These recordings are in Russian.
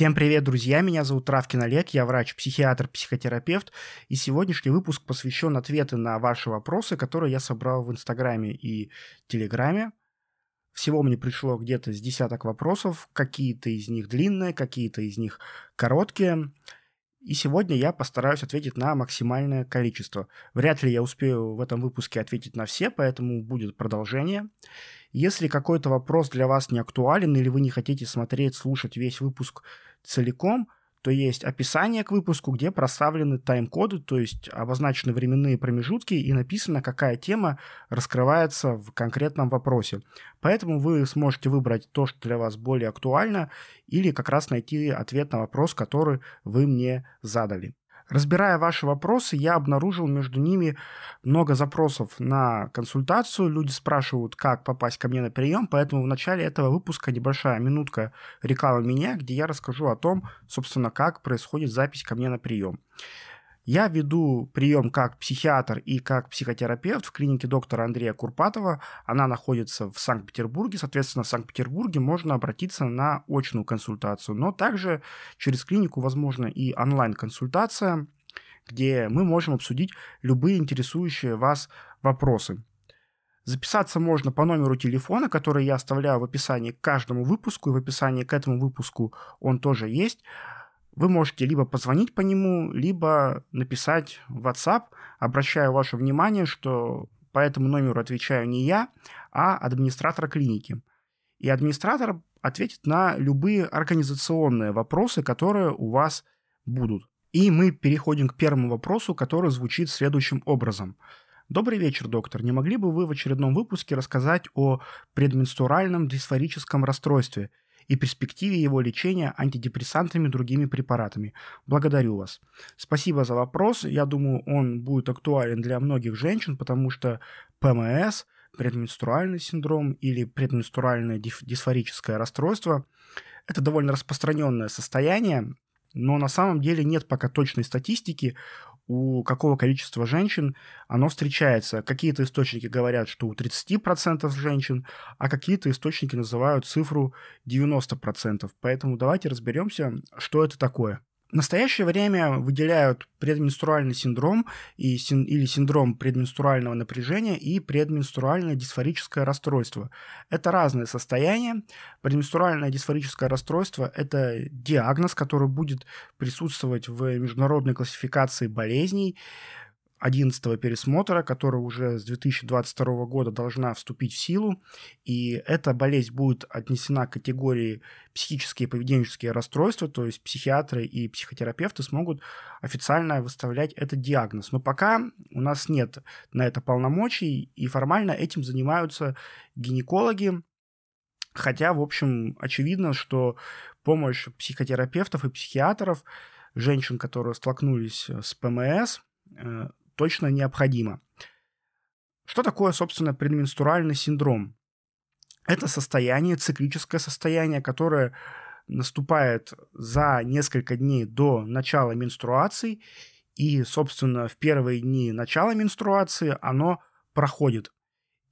Всем привет, друзья! Меня зовут Травкин Олег, я врач, психиатр, психотерапевт, и сегодняшний выпуск посвящен ответы на ваши вопросы, которые я собрал в Инстаграме и Телеграме. Всего мне пришло где-то с десяток вопросов, какие-то из них длинные, какие-то из них короткие. И сегодня я постараюсь ответить на максимальное количество. Вряд ли я успею в этом выпуске ответить на все, поэтому будет продолжение. Если какой-то вопрос для вас не актуален или вы не хотите смотреть, слушать весь выпуск целиком, то есть описание к выпуску, где проставлены тайм-коды, то есть обозначены временные промежутки и написано, какая тема раскрывается в конкретном вопросе. Поэтому вы сможете выбрать то, что для вас более актуально, или как раз найти ответ на вопрос, который вы мне задали. Разбирая ваши вопросы, я обнаружил между ними много запросов на консультацию. Люди спрашивают, как попасть ко мне на прием, поэтому в начале этого выпуска небольшая минутка рекламы меня, где я расскажу о том, собственно, как происходит запись ко мне на прием. Я веду прием как психиатр и как психотерапевт в клинике доктора Андрея Курпатова. Она находится в Санкт-Петербурге. Соответственно, в Санкт-Петербурге можно обратиться на очную консультацию. Но также через клинику возможна и онлайн-консультация, где мы можем обсудить любые интересующие вас вопросы. Записаться можно по номеру телефона, который я оставляю в описании к каждому выпуску, и в описании к этому выпуску он тоже есть. Вы можете либо позвонить по нему, либо написать в WhatsApp. Обращаю ваше внимание, что по этому номеру отвечаю не я, а администратор клиники. И администратор ответит на любые организационные вопросы, которые у вас будут. И мы переходим к первому вопросу, который звучит следующим образом. Добрый вечер, доктор. Не могли бы вы в очередном выпуске рассказать о предменструальном дисфорическом расстройстве – и перспективе его лечения антидепрессантами и другими препаратами. Благодарю вас. Спасибо за вопрос. Я думаю, он будет актуален для многих женщин, потому что ПМС, предменструальный синдром или предменструальное дисфорическое расстройство – это довольно распространенное состояние, но на самом деле нет пока точной статистики у какого количества женщин оно встречается. Какие-то источники говорят, что у 30% женщин, а какие-то источники называют цифру 90%. Поэтому давайте разберемся, что это такое. В настоящее время выделяют предменструальный синдром и, син, или синдром предменструального напряжения и предменструальное дисфорическое расстройство. Это разные состояния. Предменструальное дисфорическое расстройство – это диагноз, который будет присутствовать в международной классификации болезней. 11 пересмотра, которая уже с 2022 года должна вступить в силу, и эта болезнь будет отнесена к категории психические и поведенческие расстройства, то есть психиатры и психотерапевты смогут официально выставлять этот диагноз. Но пока у нас нет на это полномочий, и формально этим занимаются гинекологи, хотя, в общем, очевидно, что помощь психотерапевтов и психиатров, женщин, которые столкнулись с ПМС, э, точно необходимо. Что такое, собственно, предменструальный синдром? Это состояние, циклическое состояние, которое наступает за несколько дней до начала менструации, и, собственно, в первые дни начала менструации оно проходит.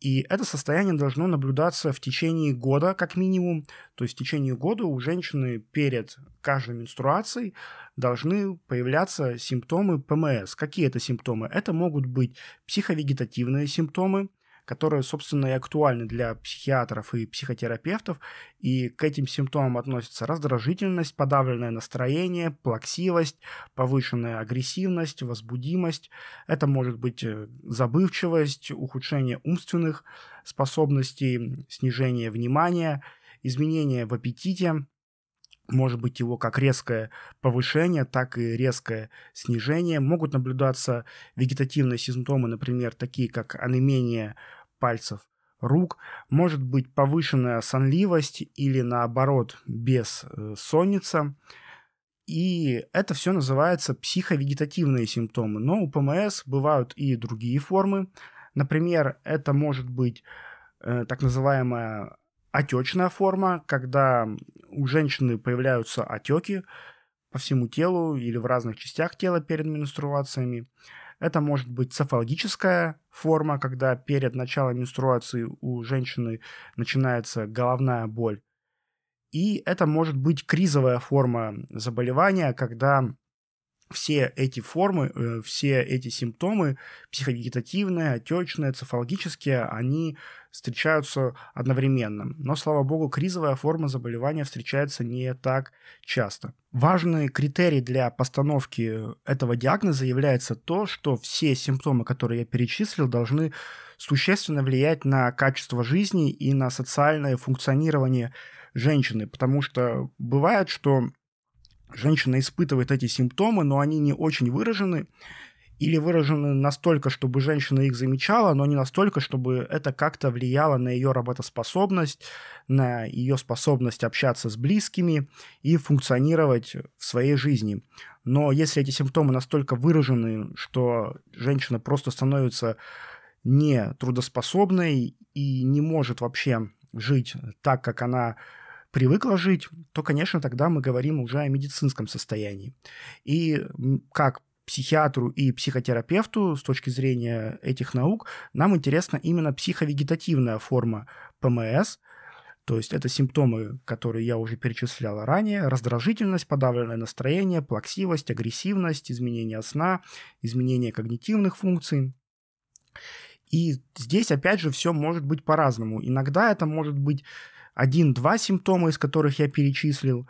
И это состояние должно наблюдаться в течение года, как минимум. То есть в течение года у женщины перед каждой менструацией должны появляться симптомы ПМС. Какие это симптомы? Это могут быть психовегетативные симптомы, которые, собственно, и актуальны для психиатров и психотерапевтов, и к этим симптомам относятся раздражительность, подавленное настроение, плаксивость, повышенная агрессивность, возбудимость. Это может быть э, забывчивость, ухудшение умственных способностей, снижение внимания, изменения в аппетите, может быть его как резкое повышение, так и резкое снижение. Могут наблюдаться вегетативные симптомы, например, такие как онемение пальцев рук, может быть повышенная сонливость или наоборот бессонница. Э, и это все называется психовегетативные симптомы. Но у ПМС бывают и другие формы. Например, это может быть э, так называемая отечная форма, когда у женщины появляются отеки по всему телу или в разных частях тела перед менструациями. Это может быть цефалгическая форма, когда перед началом менструации у женщины начинается головная боль. И это может быть кризовая форма заболевания, когда все эти формы, э, все эти симптомы, психовегетативные, отечные, цефалогические, они встречаются одновременно. Но, слава богу, кризовая форма заболевания встречается не так часто. Важный критерий для постановки этого диагноза является то, что все симптомы, которые я перечислил, должны существенно влиять на качество жизни и на социальное функционирование женщины, потому что бывает, что женщина испытывает эти симптомы, но они не очень выражены, или выражены настолько, чтобы женщина их замечала, но не настолько, чтобы это как-то влияло на ее работоспособность, на ее способность общаться с близкими и функционировать в своей жизни. Но если эти симптомы настолько выражены, что женщина просто становится не трудоспособной и не может вообще жить так, как она привыкла жить, то, конечно, тогда мы говорим уже о медицинском состоянии. И как психиатру и психотерапевту с точки зрения этих наук нам интересна именно психовегетативная форма ПМС, то есть это симптомы, которые я уже перечислял ранее. Раздражительность, подавленное настроение, плаксивость, агрессивность, изменение сна, изменение когнитивных функций. И здесь, опять же, все может быть по-разному. Иногда это может быть один-два симптома, из которых я перечислил.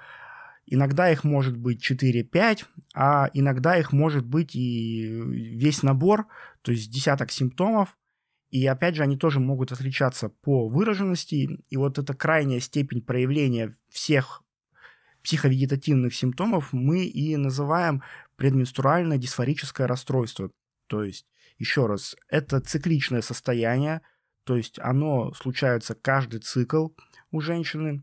Иногда их может быть 4-5, а иногда их может быть и весь набор, то есть десяток симптомов. И опять же, они тоже могут отличаться по выраженности. И вот эта крайняя степень проявления всех психовегетативных симптомов мы и называем предменструальное дисфорическое расстройство. То есть, еще раз, это цикличное состояние, то есть оно случается каждый цикл, у женщины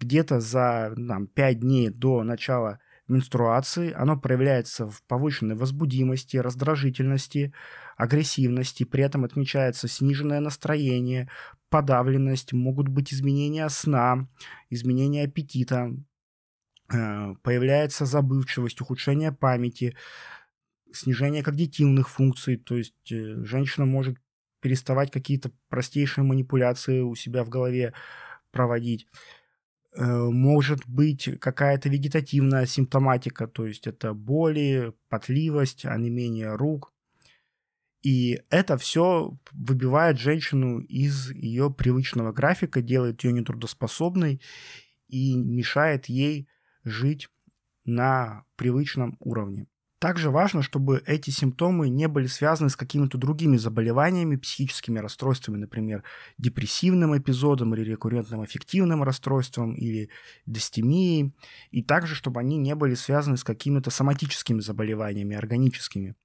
где-то за там, 5 дней до начала менструации. Оно проявляется в повышенной возбудимости, раздражительности, агрессивности. При этом отмечается сниженное настроение, подавленность, могут быть изменения сна, изменения аппетита, э, появляется забывчивость, ухудшение памяти, снижение когнитивных функций, то есть э, женщина может переставать какие-то простейшие манипуляции у себя в голове проводить. Э, может быть какая-то вегетативная симптоматика, то есть это боли, потливость, онемение рук. И это все выбивает женщину из ее привычного графика, делает ее нетрудоспособной и мешает ей жить на привычном уровне. Также важно, чтобы эти симптомы не были связаны с какими-то другими заболеваниями, психическими расстройствами, например, депрессивным эпизодом или рекуррентным аффективным расстройством или дистемией, и также, чтобы они не были связаны с какими-то соматическими заболеваниями, органическими.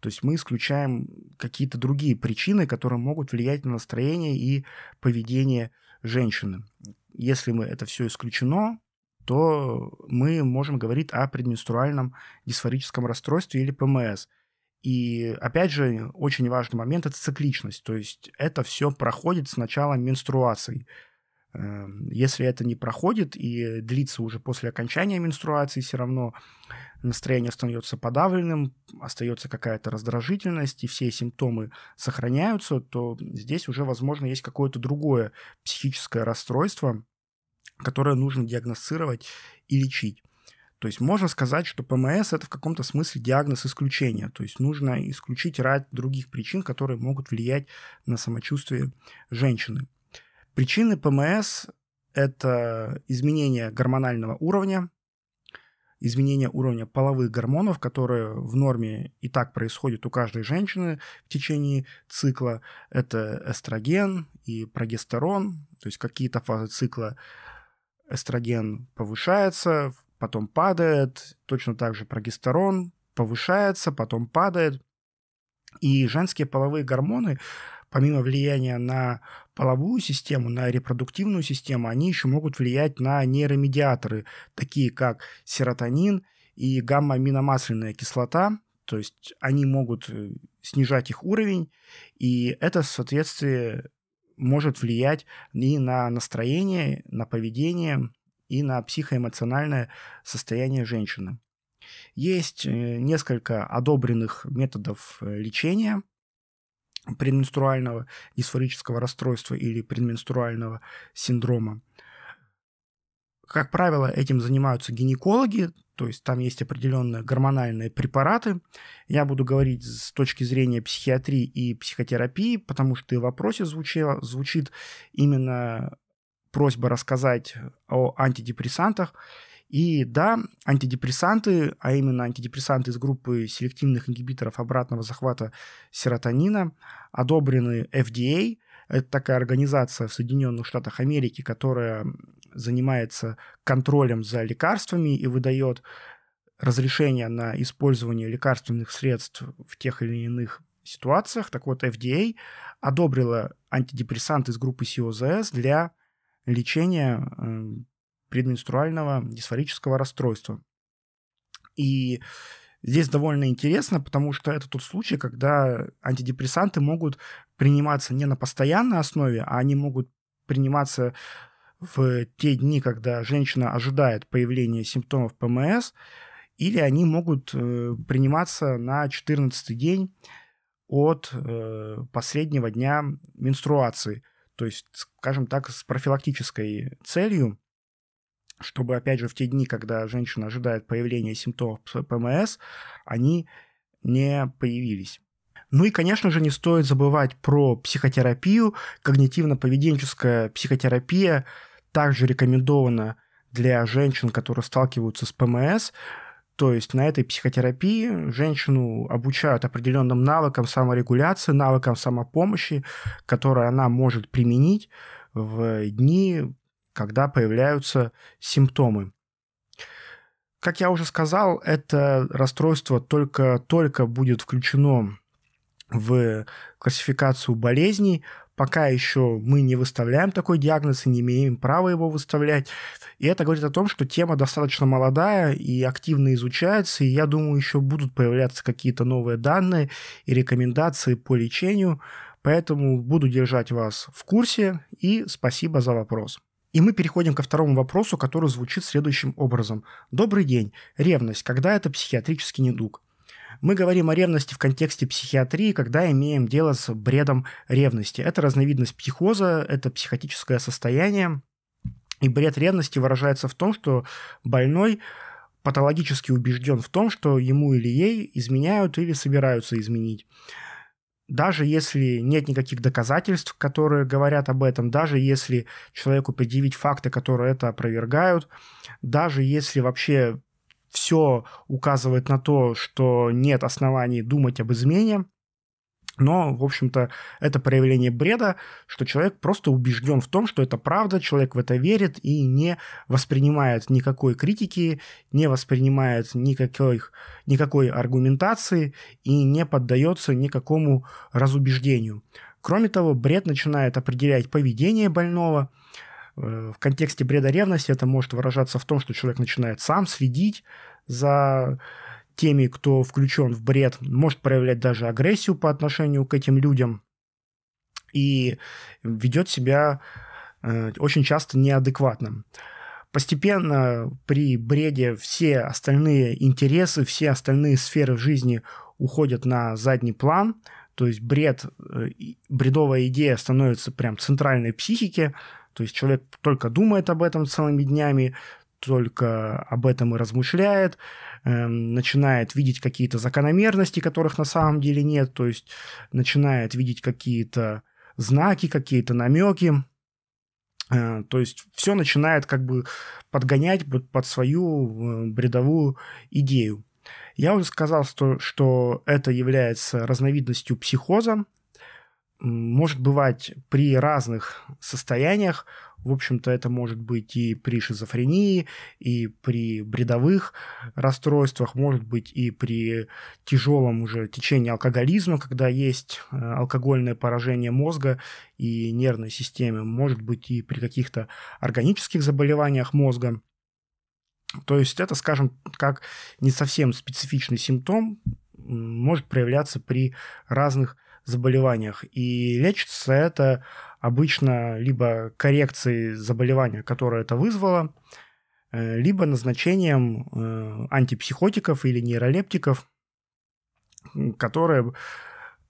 То есть мы исключаем какие-то другие причины, которые могут влиять на настроение и поведение женщины. Если мы это все исключено, то мы можем говорить о предменструальном дисфорическом расстройстве или ПМС. И опять же, очень важный момент – это цикличность. То есть это все проходит с начала менструации. Эм, если это не проходит и длится уже после окончания менструации, все равно настроение остается подавленным, остается какая-то раздражительность, и все симптомы сохраняются, то здесь уже, возможно, есть какое-то другое психическое расстройство, которое нужно диагностировать и лечить. То есть можно сказать, что ПМС это в каком-то смысле диагноз исключения. То есть нужно исключить ряд других причин, которые могут влиять на самочувствие женщины. Причины ПМС – это изменение гормонального уровня, изменение уровня половых гормонов, которые в норме и так происходят у каждой женщины в течение цикла. Это эстроген и прогестерон, то есть какие-то фазы цикла эстроген повышается, потом падает, точно так же прогестерон повышается, потом падает. И женские половые гормоны, помимо влияния на половую систему, на репродуктивную систему, они еще могут влиять на нейромедиаторы, такие как серотонин и гамма-аминомасляная кислота, то есть они могут э, снижать их уровень, и это в соответствии может влиять и на настроение, на поведение, и на психоэмоциональное состояние женщины. Есть э, несколько одобренных методов э, лечения предменструального дисфорического расстройства или предменструального синдрома. Как правило, этим занимаются гинекологи, то есть там есть определенные гормональные препараты. Я буду говорить с точки зрения психиатрии и психотерапии, потому что и в вопросе звучало, звучит именно просьба рассказать о антидепрессантах. И да, антидепрессанты, а именно антидепрессанты из группы селективных ингибиторов обратного захвата серотонина, одобрены FDA. Это такая организация в Соединенных Штатах Америки, которая занимается контролем за лекарствами и выдает разрешение на использование лекарственных средств в тех или иных ситуациях. Так вот, FDA одобрила антидепрессанты из группы СИОЗС для лечения эм, предменструального дисфорического расстройства. И здесь довольно интересно, потому что это тот случай, когда антидепрессанты могут приниматься не на постоянной основе, а они могут приниматься в те дни, когда женщина ожидает появления симптомов ПМС, или они могут э, приниматься на 14 день от э, последнего дня менструации. То есть, скажем так, с профилактической целью чтобы, опять же, в те дни, когда женщина ожидает появления симптомов ПМС, они не появились. Ну и, конечно же, не стоит забывать про психотерапию. Когнитивно-поведенческая психотерапия также рекомендована для женщин, которые сталкиваются с ПМС. То есть на этой психотерапии женщину обучают определенным навыкам саморегуляции, навыкам самопомощи, которые она может применить в дни когда появляются симптомы. Как я уже сказал, это расстройство только-только будет включено в классификацию болезней. Пока еще мы не выставляем такой диагноз и не имеем права его выставлять. И это говорит о том, что тема достаточно молодая и активно изучается, и я думаю, еще будут появляться какие-то новые данные и рекомендации по лечению. Поэтому буду держать вас в курсе и спасибо за вопрос. И мы переходим ко второму вопросу, который звучит следующим образом. Добрый день. Ревность. Когда это психиатрический недуг? Мы говорим о ревности в контексте психиатрии, когда имеем дело с бредом ревности. Это разновидность психоза, это психотическое состояние. И бред ревности выражается в том, что больной патологически убежден в том, что ему или ей изменяют или собираются изменить даже если нет никаких доказательств, которые говорят об этом, даже если человеку предъявить факты, которые это опровергают, даже если вообще все указывает на то, что нет оснований думать об измене, но, в общем-то, это проявление бреда, что человек просто убежден в том, что это правда, человек в это верит и не воспринимает никакой критики, не воспринимает никакой, никакой аргументации и не поддается никакому разубеждению. Кроме того, бред начинает определять поведение больного. Э, в контексте бреда ревности это может выражаться в том, что человек начинает сам следить за теми, кто включен в бред, может проявлять даже агрессию по отношению к этим людям и ведет себя э, очень часто неадекватно. Постепенно при бреде все остальные интересы, все остальные сферы жизни уходят на задний план, то есть бред, э, бредовая идея становится прям центральной психике, то есть человек только думает об этом целыми днями, только об этом и размышляет, Эм, начинает видеть какие-то закономерности, которых на самом деле нет, то есть начинает видеть какие-то знаки, какие-то намеки, э, то есть все начинает как бы подгонять под свою э, бредовую идею. Я уже сказал, что, что это является разновидностью психоза, может бывать при разных состояниях. В общем-то, это может быть и при шизофрении, и при бредовых расстройствах, может быть и при тяжелом уже течении алкоголизма, когда есть э, алкогольное поражение мозга и нервной системы, может быть и при каких-то органических заболеваниях мозга. То есть это, скажем, как не совсем специфичный симптом, может проявляться при разных заболеваниях. И лечится это обычно либо коррекцией заболевания, которое это вызвало, э, либо назначением э, антипсихотиков или нейролептиков, которые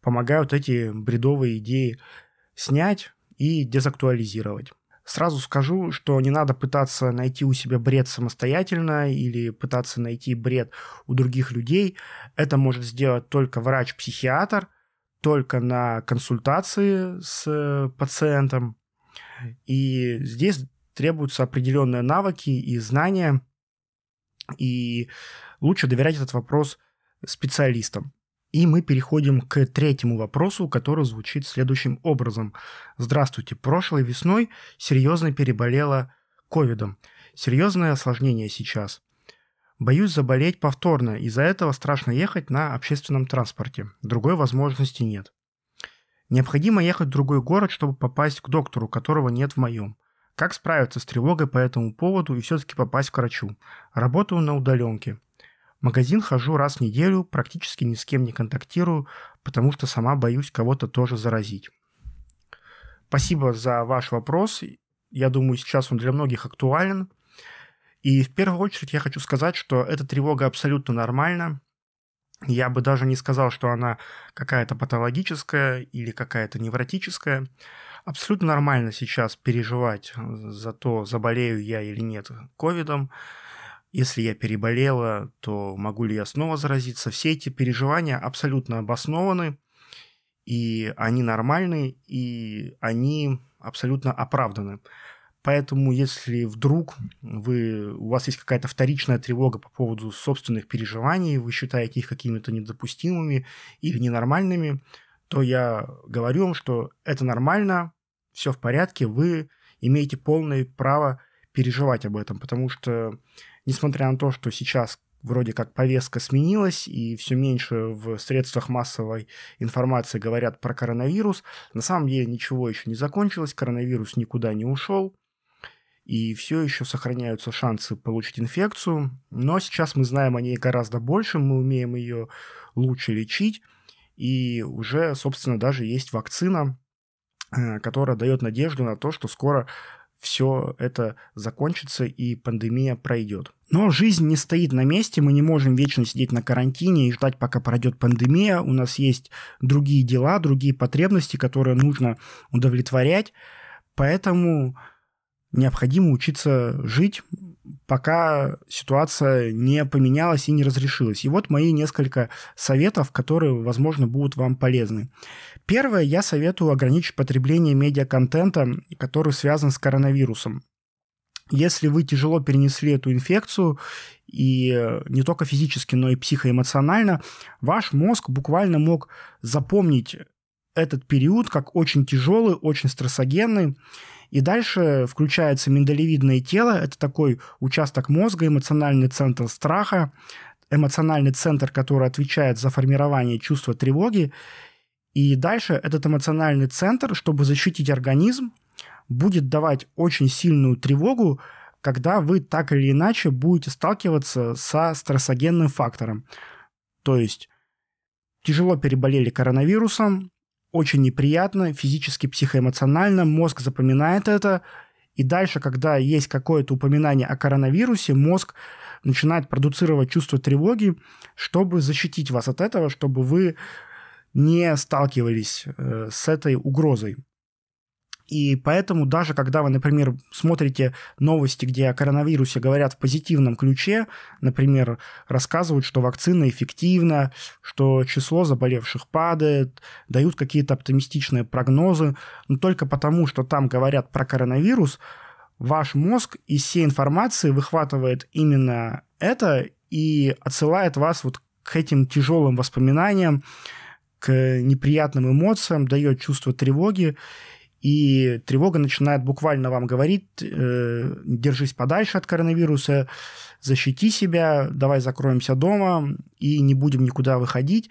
помогают эти бредовые идеи снять и дезактуализировать. Сразу скажу, что не надо пытаться найти у себя бред самостоятельно или пытаться найти бред у других людей. Это может сделать только врач-психиатр, только на консультации с пациентом. И здесь требуются определенные навыки и знания, и лучше доверять этот вопрос специалистам. И мы переходим к третьему вопросу, который звучит следующим образом. Здравствуйте. Прошлой весной серьезно переболела ковидом. Серьезное осложнение сейчас. Боюсь заболеть повторно, из-за этого страшно ехать на общественном транспорте. Другой возможности нет. Необходимо ехать в другой город, чтобы попасть к доктору, которого нет в моем. Как справиться с тревогой по этому поводу и все-таки попасть к врачу? Работаю на удаленке магазин хожу раз в неделю, практически ни с кем не контактирую, потому что сама боюсь кого-то тоже заразить. Спасибо за ваш вопрос. Я думаю, сейчас он для многих актуален. И в первую очередь я хочу сказать, что эта тревога абсолютно нормальна. Я бы даже не сказал, что она какая-то патологическая или какая-то невротическая. Абсолютно нормально сейчас переживать за то, заболею я или нет ковидом. Если я переболела, то могу ли я снова заразиться? Все эти переживания абсолютно обоснованы, и они нормальны, и они абсолютно оправданы. Поэтому, если вдруг вы, у вас есть какая-то вторичная тревога по поводу собственных переживаний, вы считаете их какими-то недопустимыми или ненормальными, то я говорю вам, что это нормально, все в порядке, вы имеете полное право переживать об этом, потому что несмотря на то, что сейчас вроде как повестка сменилась, и все меньше в средствах массовой информации говорят про коронавирус, на самом деле ничего еще не закончилось, коронавирус никуда не ушел, и все еще сохраняются шансы получить инфекцию, но сейчас мы знаем о ней гораздо больше, мы умеем ее лучше лечить, и уже, собственно, даже есть вакцина, э, которая дает надежду на то, что скоро все это закончится и пандемия пройдет. Но жизнь не стоит на месте, мы не можем вечно сидеть на карантине и ждать, пока пройдет пандемия. У нас есть другие дела, другие потребности, которые нужно удовлетворять. Поэтому необходимо учиться жить, пока ситуация не поменялась и не разрешилась. И вот мои несколько советов, которые, возможно, будут вам полезны. Первое, я советую ограничить потребление медиаконтента, который связан с коронавирусом. Если вы тяжело перенесли эту инфекцию, и не только физически, но и психоэмоционально, ваш мозг буквально мог запомнить этот период как очень тяжелый, очень стрессогенный, и дальше включается миндалевидное тело, это такой участок мозга, эмоциональный центр страха, эмоциональный центр, который отвечает за формирование чувства тревоги. И дальше этот эмоциональный центр, чтобы защитить организм, будет давать очень сильную тревогу, когда вы так или иначе будете сталкиваться со стрессогенным фактором. То есть тяжело переболели коронавирусом, очень неприятно, физически, психоэмоционально, мозг запоминает это, и дальше, когда есть какое-то упоминание о коронавирусе, мозг начинает продуцировать чувство тревоги, чтобы защитить вас от этого, чтобы вы не сталкивались э, с этой угрозой. И поэтому даже когда вы, например, смотрите новости, где о коронавирусе говорят в позитивном ключе, например, рассказывают, что вакцина эффективна, что число заболевших падает, дают какие-то оптимистичные прогнозы, но только потому, что там говорят про коронавирус, ваш мозг из всей информации выхватывает именно это и отсылает вас вот к этим тяжелым воспоминаниям, к неприятным эмоциям, дает чувство тревоги, и тревога начинает буквально вам говорить, э, держись подальше от коронавируса, защити себя, давай закроемся дома и не будем никуда выходить,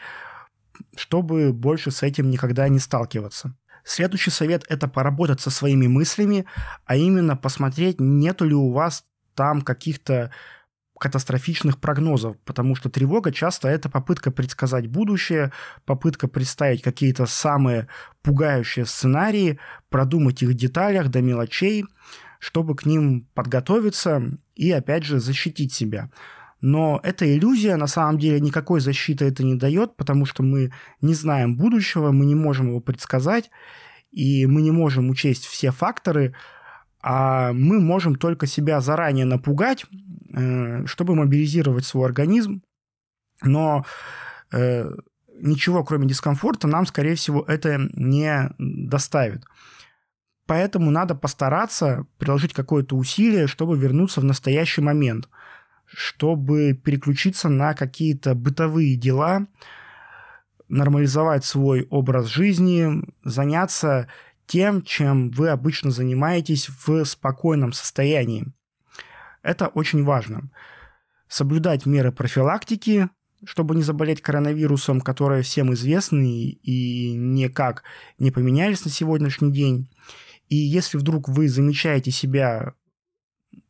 чтобы больше с этим никогда не сталкиваться. Следующий совет – это поработать со своими мыслями, а именно посмотреть, нету ли у вас там каких-то катастрофичных прогнозов, потому что тревога часто это попытка предсказать будущее, попытка представить какие-то самые пугающие сценарии, продумать их в деталях до мелочей, чтобы к ним подготовиться и, опять же, защитить себя. Но эта иллюзия, на самом деле, никакой защиты это не дает, потому что мы не знаем будущего, мы не можем его предсказать, и мы не можем учесть все факторы, а мы можем только себя заранее напугать, э, чтобы мобилизировать свой организм, но э, ничего, кроме дискомфорта, нам, скорее всего, это не доставит. Поэтому надо постараться приложить какое-то усилие, чтобы вернуться в настоящий момент, чтобы переключиться на какие-то бытовые дела, нормализовать свой образ жизни, заняться тем, чем вы обычно занимаетесь в спокойном состоянии. Это очень важно. Соблюдать меры профилактики, чтобы не заболеть коронавирусом, которые всем известны и никак не поменялись на сегодняшний день. И если вдруг вы замечаете себя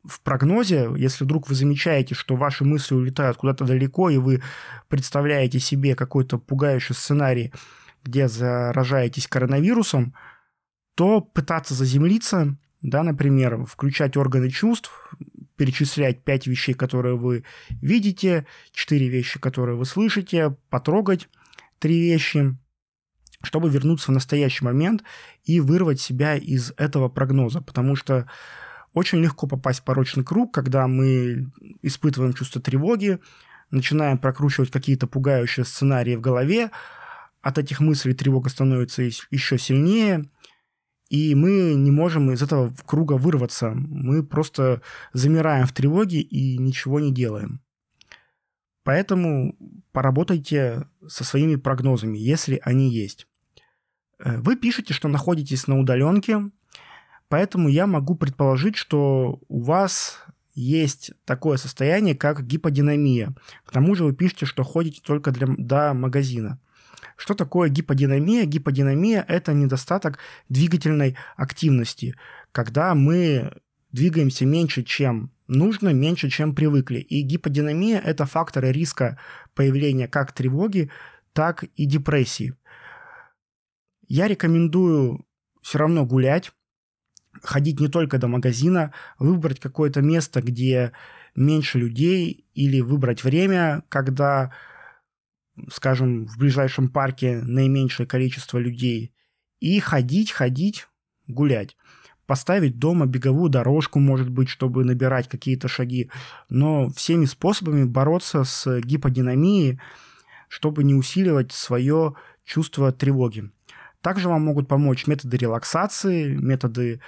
в прогнозе, если вдруг вы замечаете, что ваши мысли улетают куда-то далеко, и вы представляете себе какой-то пугающий сценарий, где заражаетесь коронавирусом, то пытаться заземлиться, да, например, включать органы чувств, перечислять пять вещей, которые вы видите, четыре вещи, которые вы слышите, потрогать три вещи, чтобы вернуться в настоящий момент и вырвать себя из этого прогноза, потому что очень легко попасть в порочный круг, когда мы испытываем чувство тревоги, начинаем прокручивать какие-то пугающие сценарии в голове, от этих мыслей тревога становится еще сильнее, и мы не можем из этого круга вырваться. Мы просто замираем в тревоге и ничего не делаем. Поэтому поработайте со своими прогнозами, если они есть. Э, вы пишете, что находитесь на удаленке, поэтому я могу предположить, что у вас есть такое состояние, как гиподинамия. К тому же вы пишете, что ходите только для, до магазина. Что такое гиподинамия? Гиподинамия – это недостаток двигательной активности, когда мы двигаемся меньше, чем нужно, меньше, чем привыкли. И гиподинамия – это факторы риска появления как тревоги, так и депрессии. Я рекомендую все равно гулять, ходить не только до магазина, выбрать какое-то место, где меньше людей, или выбрать время, когда скажем, в ближайшем парке наименьшее количество людей, и ходить, ходить, гулять. Поставить дома беговую дорожку, может быть, чтобы набирать какие-то шаги, но всеми способами бороться с гиподинамией, чтобы не усиливать свое чувство тревоги. Также вам могут помочь методы релаксации, методы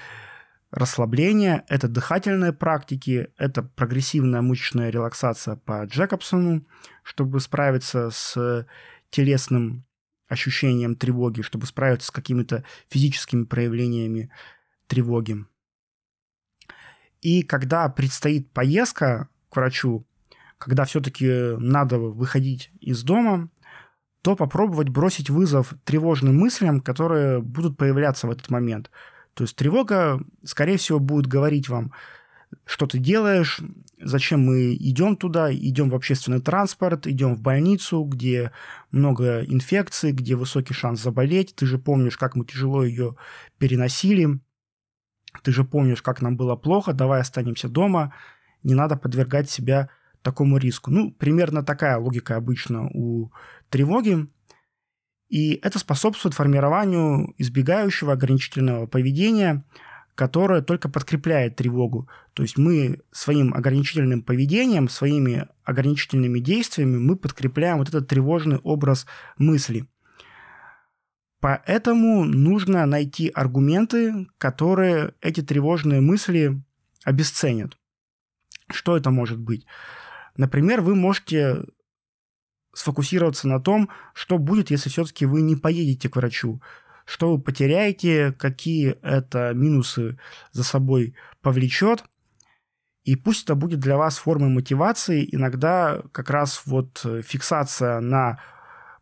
расслабления, это дыхательные практики, это прогрессивная мышечная релаксация по Джекобсону, чтобы справиться с телесным ощущением тревоги, чтобы справиться с какими-то физическими проявлениями тревоги. И когда предстоит поездка к врачу, когда все-таки надо выходить из дома, то попробовать бросить вызов тревожным мыслям, которые будут появляться в этот момент – то есть тревога, скорее всего, будет говорить вам, что ты делаешь, зачем мы идем туда, идем в общественный транспорт, идем в больницу, где много инфекций, где высокий шанс заболеть. Ты же помнишь, как мы тяжело ее переносили. Ты же помнишь, как нам было плохо, давай останемся дома. Не надо подвергать себя такому риску. Ну, примерно такая логика обычно у тревоги. И это способствует формированию избегающего ограничительного поведения, которое только подкрепляет тревогу. То есть мы своим ограничительным поведением, своими ограничительными действиями мы подкрепляем вот этот тревожный образ мысли. Поэтому нужно найти аргументы, которые эти тревожные мысли обесценят. Что это может быть? Например, вы можете сфокусироваться на том, что будет, если все-таки вы не поедете к врачу, что вы потеряете, какие это минусы за собой повлечет. И пусть это будет для вас формой мотивации, иногда как раз вот фиксация на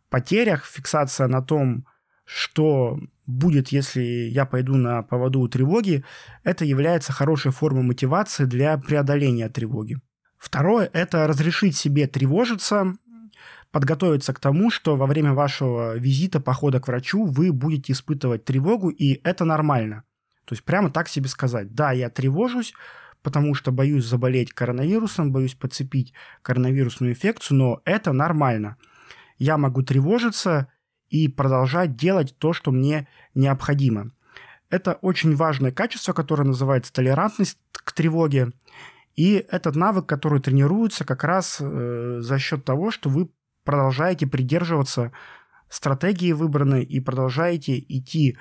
потерях, фиксация на том, что будет, если я пойду на поводу у тревоги, это является хорошей формой мотивации для преодоления тревоги. Второе – это разрешить себе тревожиться, подготовиться к тому, что во время вашего визита, похода к врачу вы будете испытывать тревогу, и это нормально. То есть прямо так себе сказать, да, я тревожусь, потому что боюсь заболеть коронавирусом, боюсь подцепить коронавирусную инфекцию, но это нормально. Я могу тревожиться и продолжать делать то, что мне необходимо. Это очень важное качество, которое называется толерантность к тревоге. И этот навык, который тренируется как раз э, за счет того, что вы продолжаете придерживаться стратегии выбранной и продолжаете идти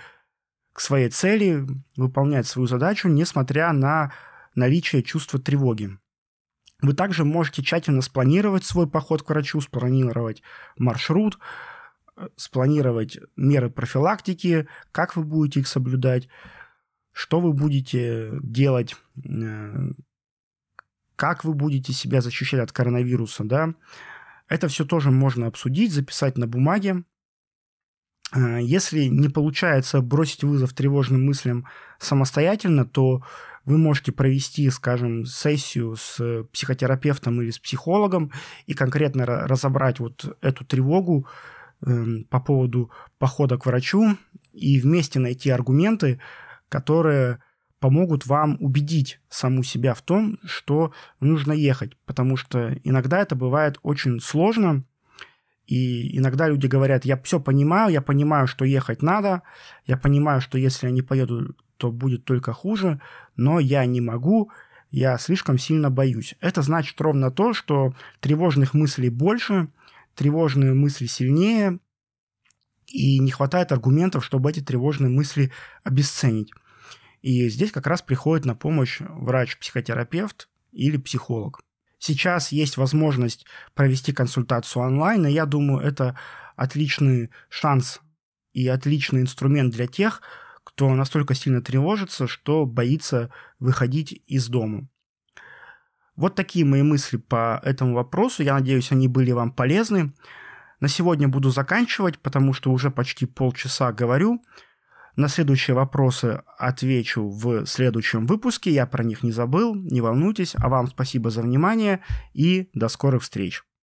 к своей цели, выполнять свою задачу, несмотря на наличие чувства тревоги. Вы также можете тщательно спланировать свой поход к врачу, спланировать маршрут, э, спланировать меры профилактики, как вы будете их соблюдать, что вы будете делать, э, как вы будете себя защищать от коронавируса, да. Это все тоже можно обсудить, записать на бумаге. Э, если не получается бросить вызов тревожным мыслям самостоятельно, то вы можете провести, скажем, сессию с психотерапевтом или с психологом и конкретно разобрать вот эту тревогу эм, по поводу похода к врачу и вместе найти аргументы, которые помогут вам убедить саму себя в том, что нужно ехать, потому что иногда это бывает очень сложно, и иногда люди говорят, я все понимаю, я понимаю, что ехать надо, я понимаю, что если я не поеду, то будет только хуже, но я не могу, я слишком сильно боюсь. Это значит ровно то, что тревожных мыслей больше, тревожные мысли сильнее, и не хватает аргументов, чтобы эти тревожные мысли обесценить. И здесь как раз приходит на помощь врач-психотерапевт или психолог. Сейчас есть возможность провести консультацию онлайн, и я думаю, это отличный шанс и отличный инструмент для тех, кто настолько сильно тревожится, что боится выходить из дома. Вот такие мои мысли по этому вопросу. Я надеюсь, они были вам полезны. На сегодня буду заканчивать, потому что уже почти полчаса говорю. На следующие вопросы отвечу в следующем выпуске. Я про них не забыл, не волнуйтесь. А вам спасибо за внимание и до скорых встреч.